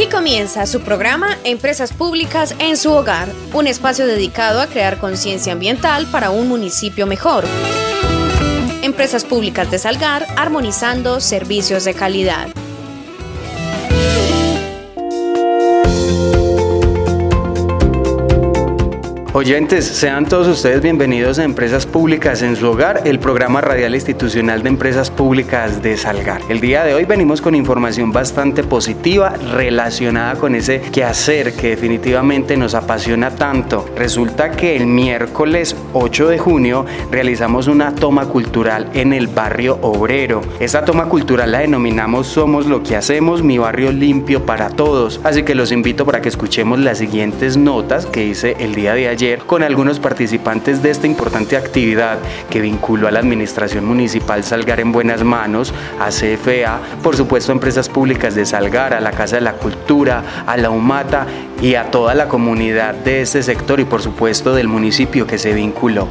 Aquí comienza su programa Empresas Públicas en su hogar, un espacio dedicado a crear conciencia ambiental para un municipio mejor. Empresas Públicas de Salgar, armonizando servicios de calidad. Oyentes, sean todos ustedes bienvenidos a Empresas Públicas en su hogar, el programa radial institucional de Empresas Públicas de Salgar. El día de hoy venimos con información bastante positiva relacionada con ese quehacer que definitivamente nos apasiona tanto. Resulta que el miércoles 8 de junio realizamos una toma cultural en el barrio obrero. Esta toma cultural la denominamos Somos lo que hacemos, mi barrio limpio para todos. Así que los invito para que escuchemos las siguientes notas que hice el día de ayer con algunos participantes de esta importante actividad que vinculó a la Administración Municipal Salgar en buenas manos, a CFA, por supuesto a Empresas Públicas de Salgar, a la Casa de la Cultura, a la UMATA y a toda la comunidad de este sector y por supuesto del municipio que se vinculó.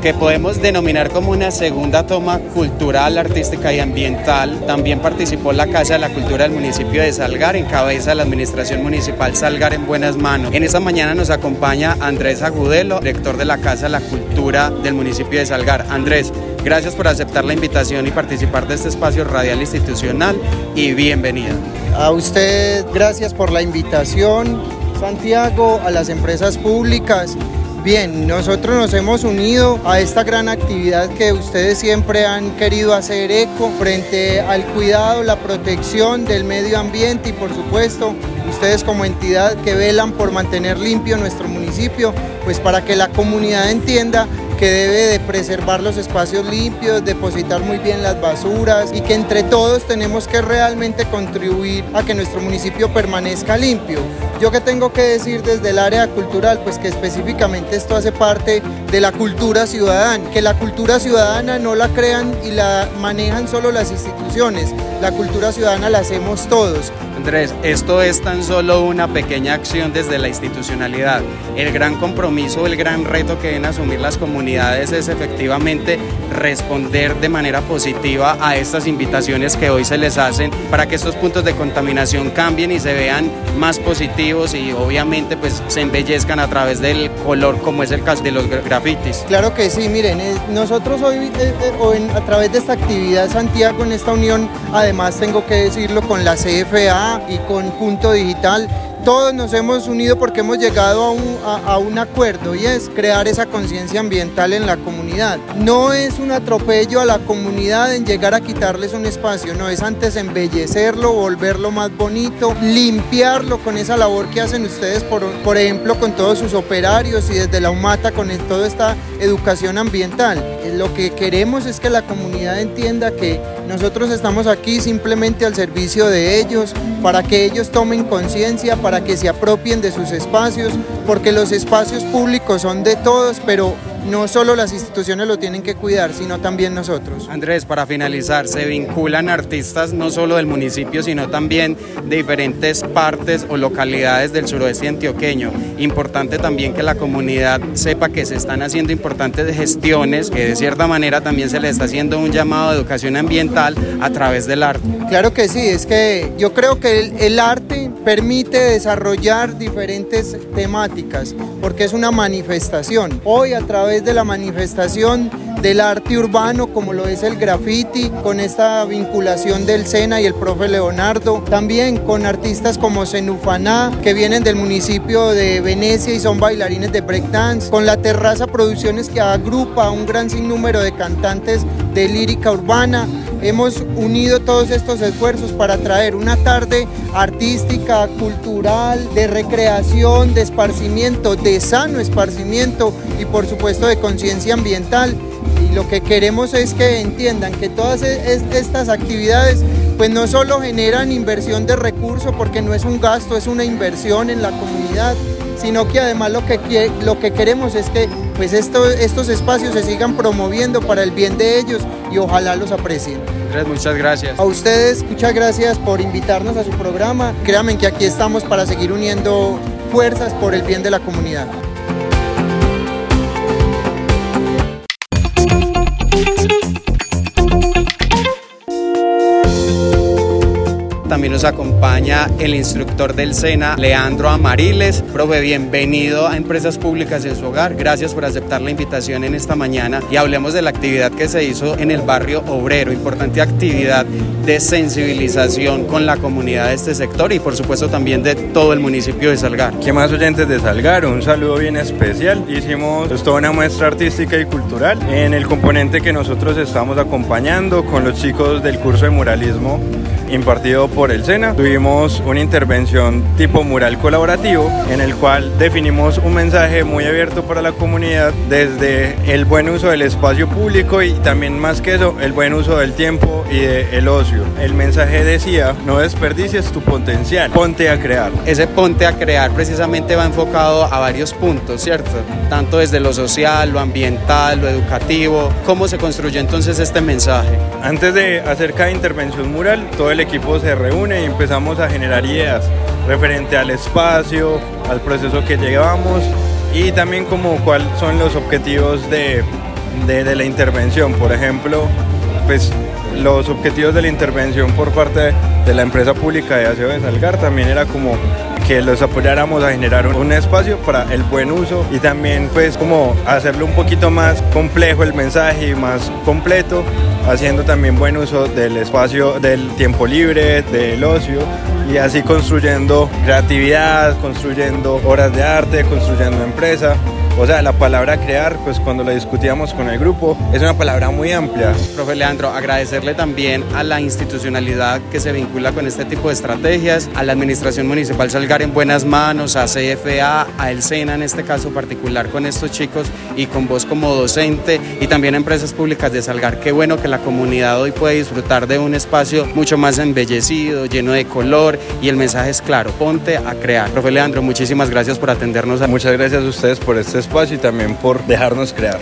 Que podemos denominar como una segunda toma cultural, artística y ambiental. También participó la Casa de la Cultura del municipio de Salgar, en cabeza de la Administración Municipal Salgar en buenas manos. En esta mañana nos acompaña Andrés Agudelo, director de la Casa de la Cultura del municipio de Salgar. Andrés, gracias por aceptar la invitación y participar de este espacio radial institucional y bienvenida. A usted, gracias por la invitación, Santiago, a las empresas públicas Bien, nosotros nos hemos unido a esta gran actividad que ustedes siempre han querido hacer eco frente al cuidado, la protección del medio ambiente y por supuesto ustedes como entidad que velan por mantener limpio nuestro municipio, pues para que la comunidad entienda que debe de preservar los espacios limpios, depositar muy bien las basuras y que entre todos tenemos que realmente contribuir a que nuestro municipio permanezca limpio. Yo que tengo que decir desde el área cultural, pues que específicamente esto hace parte de la cultura ciudadana, que la cultura ciudadana no la crean y la manejan solo las instituciones, la cultura ciudadana la hacemos todos. Andrés, esto es tan solo una pequeña acción desde la institucionalidad. El gran compromiso, el gran reto que deben asumir las comunidades es efectivamente responder de manera positiva a estas invitaciones que hoy se les hacen para que estos puntos de contaminación cambien y se vean más positivos y obviamente pues se embellezcan a través del color como es el caso de los grafitis. Claro que sí, miren, eh, nosotros hoy, eh, eh, a través de esta actividad Santiago en esta unión, además tengo que decirlo con la CFA y con Punto Digital, todos nos hemos unido porque hemos llegado a un, acuerdo y es crear esa conciencia ambiental en la comunidad. No es un atropello a la comunidad en llegar a quitarles un espacio, no es antes embellecerlo, volverlo más bonito, limpiarlo con esa labor que hacen ustedes, por, por ejemplo, con todos sus operarios y desde la UMATA con toda esta educación ambiental. Lo que queremos es que la comunidad entienda que nosotros estamos aquí simplemente al servicio de ellos, para que ellos tomen conciencia, para que se apropien de sus espacios, porque los espacios públicos son de todos, pero no solo las instituciones lo tienen que cuidar, sino también nosotros. Andrés, para finalizar, se vinculan artistas no solo del municipio, sino también de diferentes partes o localidades del suroeste antioqueño. Importante también que la comunidad sepa que se están haciendo importantes gestiones, que de cierta manera también se le está haciendo un llamado a educación ambiental a través del arte. Claro que sí, es que yo creo que el, el arte permite desarrollar diferentes temáticas, porque es una manifestación. Hoy a través de la manifestación del arte urbano como lo es el graffiti, con esta vinculación del Sena y el profe Leonardo, también con artistas como Zenufaná, que vienen del municipio de Venecia y son bailarines de breakdance, con la Terraza Producciones que agrupa un gran sinnúmero de cantantes de lírica urbana. Hemos unido todos estos esfuerzos para traer una tarde artística, cultural, de recreación, de esparcimiento, de sano esparcimiento y por supuesto de conciencia ambiental. Lo que queremos es que entiendan que todas e-, estas actividades pues no solo generan inversión de recursos porque no es un gasto, es una inversión en la comunidad, sino que además lo que, lo que queremos es que pues estos espacios se sigan promoviendo para el bien de ellos y ojalá los aprecien. Muchas gracias. A ustedes, muchas gracias por invitarnos a su programa. Créanme que aquí estamos para seguir uniendo fuerzas por el bien de la comunidad. Right. También nos acompaña el instructor del SENA, Leandro Amariles. Profe, bienvenido a Empresas Públicas en su hogar. Gracias por aceptar la invitación en esta mañana y hablemos de la actividad que se hizo en el barrio obrero. Importante actividad de sensibilización con la comunidad de este sector y por supuesto también de todo el municipio de Salgar. ¿Qué más oyentes de Salgar? Un saludo bien especial. Hicimos pues, toda una muestra artística y cultural en el componente que nosotros estamos acompañando con los chicos del curso de muralismo impartido por el SENA. Tuvimos una intervención tipo mural colaborativo en el cual definimos un mensaje muy abierto para la comunidad desde el buen uso del espacio público y también más que eso, el buen uso del tiempo y del ocio. El mensaje decía, no desperdicies tu potencial, ponte a crear. Ese ponte a crear precisamente va enfocado a varios puntos, ¿cierto? Tanto desde lo social, lo ambiental, lo educativo. ¿Cómo se construye entonces este mensaje? Antes de hacer cada intervención mural, todo el equipo se reúne y empezamos a generar ideas referente al espacio, al proceso que llevamos y también como cuáles son los objetivos de, de, la intervención. Por ejemplo, pues los objetivos de la intervención por parte de la empresa pública de Aseo de Salgar también era como que los apoyáramos a generar un espacio para el buen uso y también pues como hacerlo un poquito más complejo el mensaje y más completo haciendo también buen uso del espacio, del tiempo libre, del ocio y así construyendo creatividad, construyendo horas de arte, construyendo empresa. O sea, la palabra crear, pues cuando la discutíamos con el grupo, es una palabra muy amplia. Profe Leandro, agradecerle también a la institucionalidad que se vincula con este tipo de estrategias, a la Administración Municipal Salgar en buenas manos, a CFA, a El SENA en este caso particular con estos chicos y con vos como docente y también a Empresas Públicas de Salgar. Qué bueno que la comunidad hoy puede disfrutar de un espacio mucho más embellecido, lleno de color y el mensaje es claro, ponte a crear. Profe Leandro, muchísimas gracias por atendernos. Muchas gracias a ustedes por este espacio y también por dejarnos crear.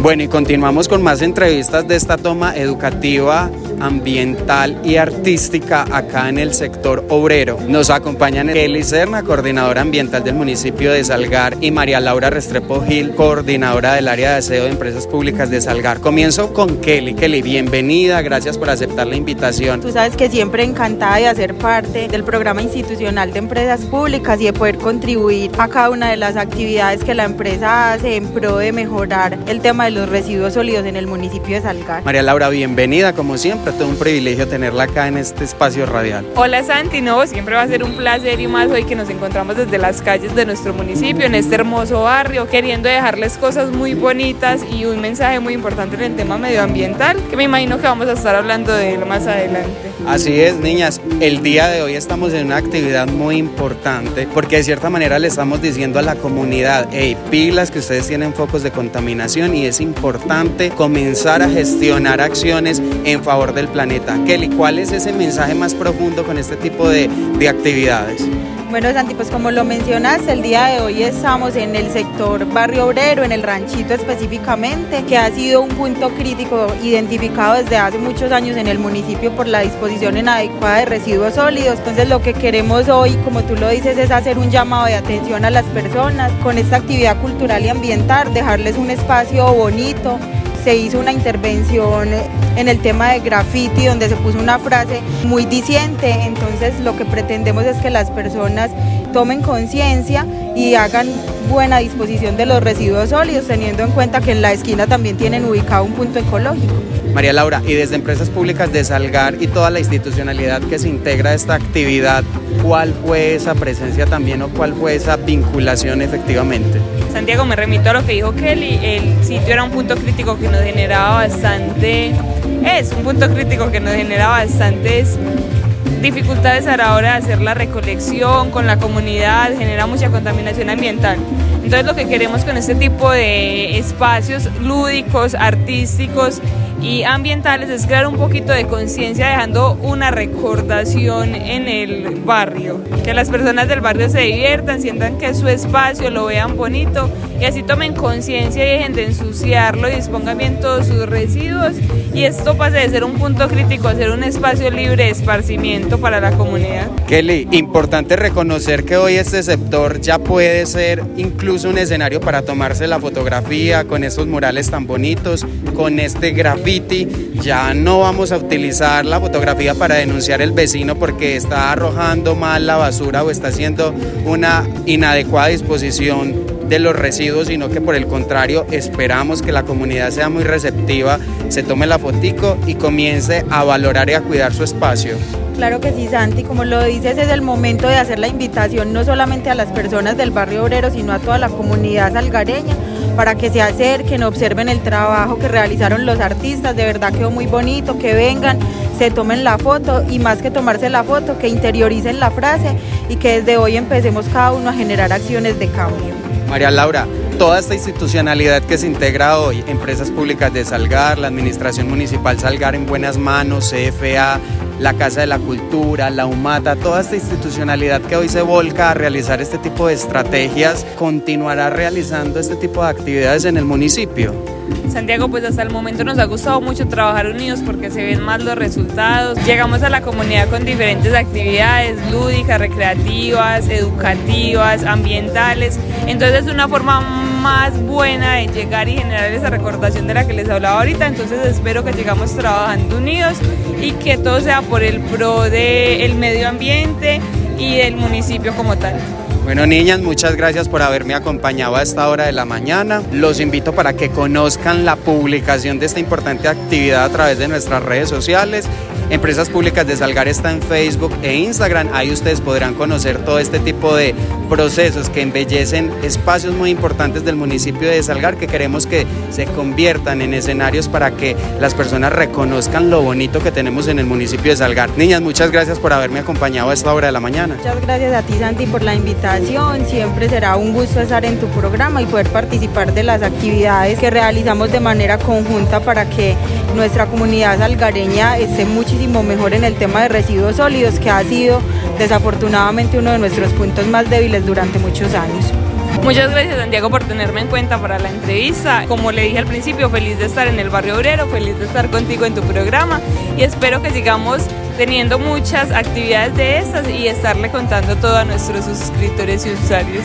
Bueno, y continuamos con más entrevistas de esta toma educativa ambiental y artística acá en el sector obrero. Nos acompañan Kelly Serna, coordinadora ambiental del municipio de Salgar, y María Laura Restrepo Gil, coordinadora del área de aseo de empresas públicas de Salgar. Comienzo con Kelly. Kelly, bienvenida, gracias por aceptar la invitación. Tú sabes que siempre encantada de hacer parte del programa institucional de empresas públicas y de poder contribuir a cada una de las actividades que la empresa hace en pro de mejorar el tema de los residuos sólidos en el municipio de Salgar. María Laura, bienvenida como siempre todo un privilegio tenerla acá en este espacio radial. Hola Santi, no, siempre va a ser un placer y más hoy que nos encontramos desde las calles de nuestro municipio, en este hermoso barrio, queriendo dejarles cosas muy bonitas y un mensaje muy importante en el tema medioambiental, que me imagino que vamos a estar hablando de él más adelante. Así es, niñas, el día de hoy estamos en una actividad muy importante porque de cierta manera le estamos diciendo a la comunidad, hey, pilas que ustedes tienen focos de contaminación y es importante comenzar a gestionar acciones en favor de del planeta. Kelly, ¿cuál es ese mensaje más profundo con este tipo de, de actividades? Bueno, Santi, pues como lo mencionas, el día de hoy estamos en el sector barrio obrero, en el ranchito específicamente, que ha sido un punto crítico identificado desde hace muchos años en el municipio por la disposición inadecuada de residuos sólidos. Entonces lo que queremos hoy, como tú lo dices, es hacer un llamado de atención a las personas con esta actividad cultural y ambiental, dejarles un espacio bonito, se hizo una intervención en el tema de graffiti donde se puso una frase muy diciente, entonces lo que pretendemos es que las personas tomen conciencia y hagan buena disposición de los residuos sólidos, teniendo en cuenta que en la esquina también tienen ubicado un punto ecológico. María Laura, y desde Empresas Públicas de Salgar y toda la institucionalidad que se integra a esta actividad, ¿cuál fue esa presencia también o cuál fue esa vinculación efectivamente? Santiago, me remito a lo que dijo Kelly, el sitio era un punto crítico que nos generaba bastante, es un punto crítico que nos generaba bastantes dificultades a la hora de hacer la recolección con la comunidad, genera mucha contaminación ambiental. Entonces lo que queremos con este tipo de espacios lúdicos, artísticos y ambientales es crear un poquito de conciencia dejando una recordación en el barrio, que las personas del barrio se diviertan, sientan que es su espacio, lo vean bonito y así tomen conciencia y dejen de ensuciarlo y dispongan bien todos sus residuos y esto pase de ser un punto crítico a ser un espacio libre de esparcimiento para la comunidad. Kelly, importante reconocer que hoy este sector ya puede ser incluso un escenario para tomarse la fotografía con estos murales tan bonitos, con este graffiti. Ya no vamos a utilizar la fotografía para denunciar el vecino porque está arrojando mal la basura o está haciendo una inadecuada disposición de los residuos, sino que por el contrario esperamos que la comunidad sea muy receptiva, se tome la fotico y comience a valorar y a cuidar su espacio. Claro que sí, Santi, como lo dices, es el momento de hacer la invitación no solamente a las personas del barrio obrero, sino a toda la comunidad salgareña para que se acerquen, observen el trabajo que realizaron los artistas, de verdad quedó muy bonito, que vengan, se tomen la foto y más que tomarse la foto, que interioricen la frase y que desde hoy empecemos cada uno a generar acciones de cambio. María Laura, toda esta institucionalidad que se integra hoy, empresas públicas de Salgar, la Administración Municipal Salgar en buenas manos, CFA, la Casa de la Cultura, la UMATA, toda esta institucionalidad que hoy se volca a realizar este tipo de estrategias, continuará realizando este tipo de actividades en el municipio. Santiago, pues hasta el momento nos ha gustado mucho trabajar unidos porque se ven más los resultados. Llegamos a la comunidad con diferentes actividades lúdicas, recreativas, educativas, ambientales. Entonces es una forma más buena de llegar y generar esa recordación de la que les hablaba ahorita. Entonces espero que sigamos trabajando unidos y que todo sea por el pro del medio ambiente y del municipio como tal. Bueno, niñas, muchas gracias por haberme acompañado a esta hora de la mañana. Los invito para que conozcan la publicación de esta importante actividad a través de nuestras redes sociales Empresas Públicas de Salgar está en Facebook e Instagram. Ahí ustedes podrán conocer todo este tipo de procesos que embellecen espacios muy importantes del municipio de Salgar que queremos que se conviertan en escenarios para que las personas reconozcan lo bonito que tenemos en el municipio de Salgar. Niñas, muchas gracias por haberme acompañado a esta hora de la mañana. Muchas gracias a ti Santi por la invitación. Siempre será un gusto estar en tu programa y poder participar de las actividades que realizamos de manera conjunta para que nuestra comunidad salgareña esté muchísimo mejor en el tema de residuos sólidos, que ha sido desafortunadamente uno de nuestros puntos más débiles durante muchos años. Muchas gracias Santiago por tenerme en cuenta para la entrevista. Como le dije al principio, feliz de estar en el barrio obrero, feliz de estar contigo en tu programa y espero que sigamos teniendo muchas actividades de estas y estarle contando todo a nuestros suscriptores y usuarios.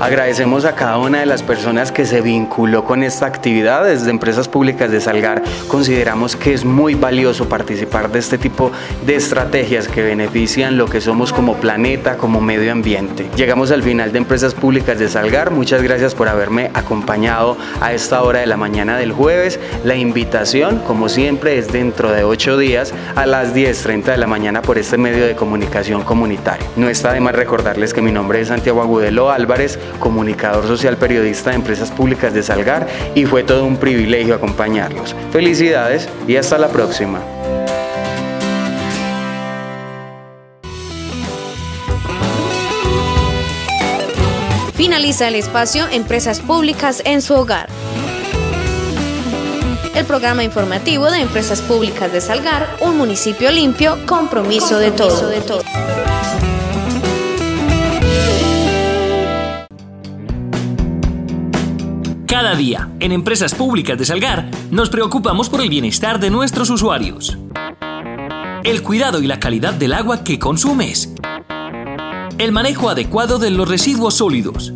Agradecemos a cada una de las personas que se vinculó con esta actividad. Desde Empresas Públicas de Salgar consideramos que es muy valioso participar de este tipo de estrategias que benefician lo que somos como planeta, como medio ambiente. Llegamos al final de Empresas Públicas de Salgar. Muchas gracias por haberme acompañado a esta hora de la mañana del jueves. La invitación, como siempre, es dentro de ocho días a las 10.30 de la mañana por este medio de comunicación comunitario. No está de más recordarles que mi nombre es Santiago Agudelo Álvarez comunicador social periodista de Empresas Públicas de Salgar y fue todo un privilegio acompañarlos. Felicidades y hasta la próxima. Finaliza el espacio Empresas Públicas en su hogar. El programa informativo de Empresas Públicas de Salgar, un municipio limpio, compromiso, de todo. De todo. Cada día, en Empresas Públicas de Salgar, nos preocupamos por el bienestar de nuestros usuarios. El cuidado y la calidad del agua que consumes. El manejo adecuado de los residuos sólidos.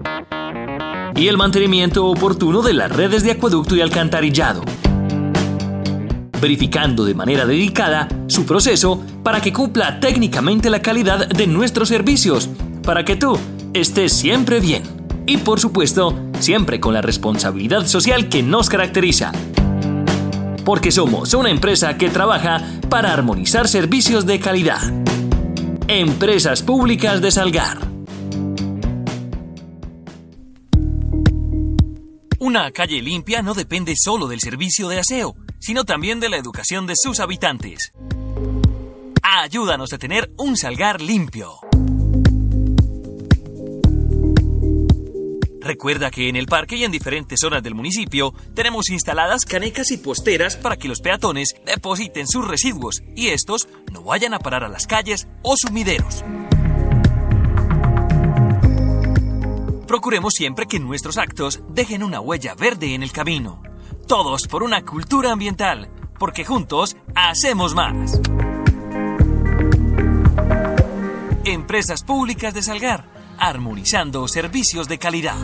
Y el mantenimiento oportuno de las redes de acueducto y alcantarillado. Verificando de manera dedicada su proceso para que cumpla técnicamente la calidad de nuestros servicios, para que tú estés siempre bien. Y por supuesto, siempre con la responsabilidad social que nos caracteriza. Porque somos una empresa que trabaja para armonizar servicios de calidad. Empresas Públicas de Salgar. Una calle limpia no depende solo del servicio de aseo, sino también de la educación de sus habitantes. Ayúdanos a tener un salgar limpio. Recuerda que en el parque y en diferentes zonas del municipio tenemos instaladas canecas y posteras para que los peatones depositen sus residuos y estos no vayan a parar a las calles o sumideros. Procuremos siempre que nuestros actos dejen una huella verde en el camino. Todos por una cultura ambiental, porque juntos hacemos más. Empresas Públicas de Salgar, armonizando servicios de calidad.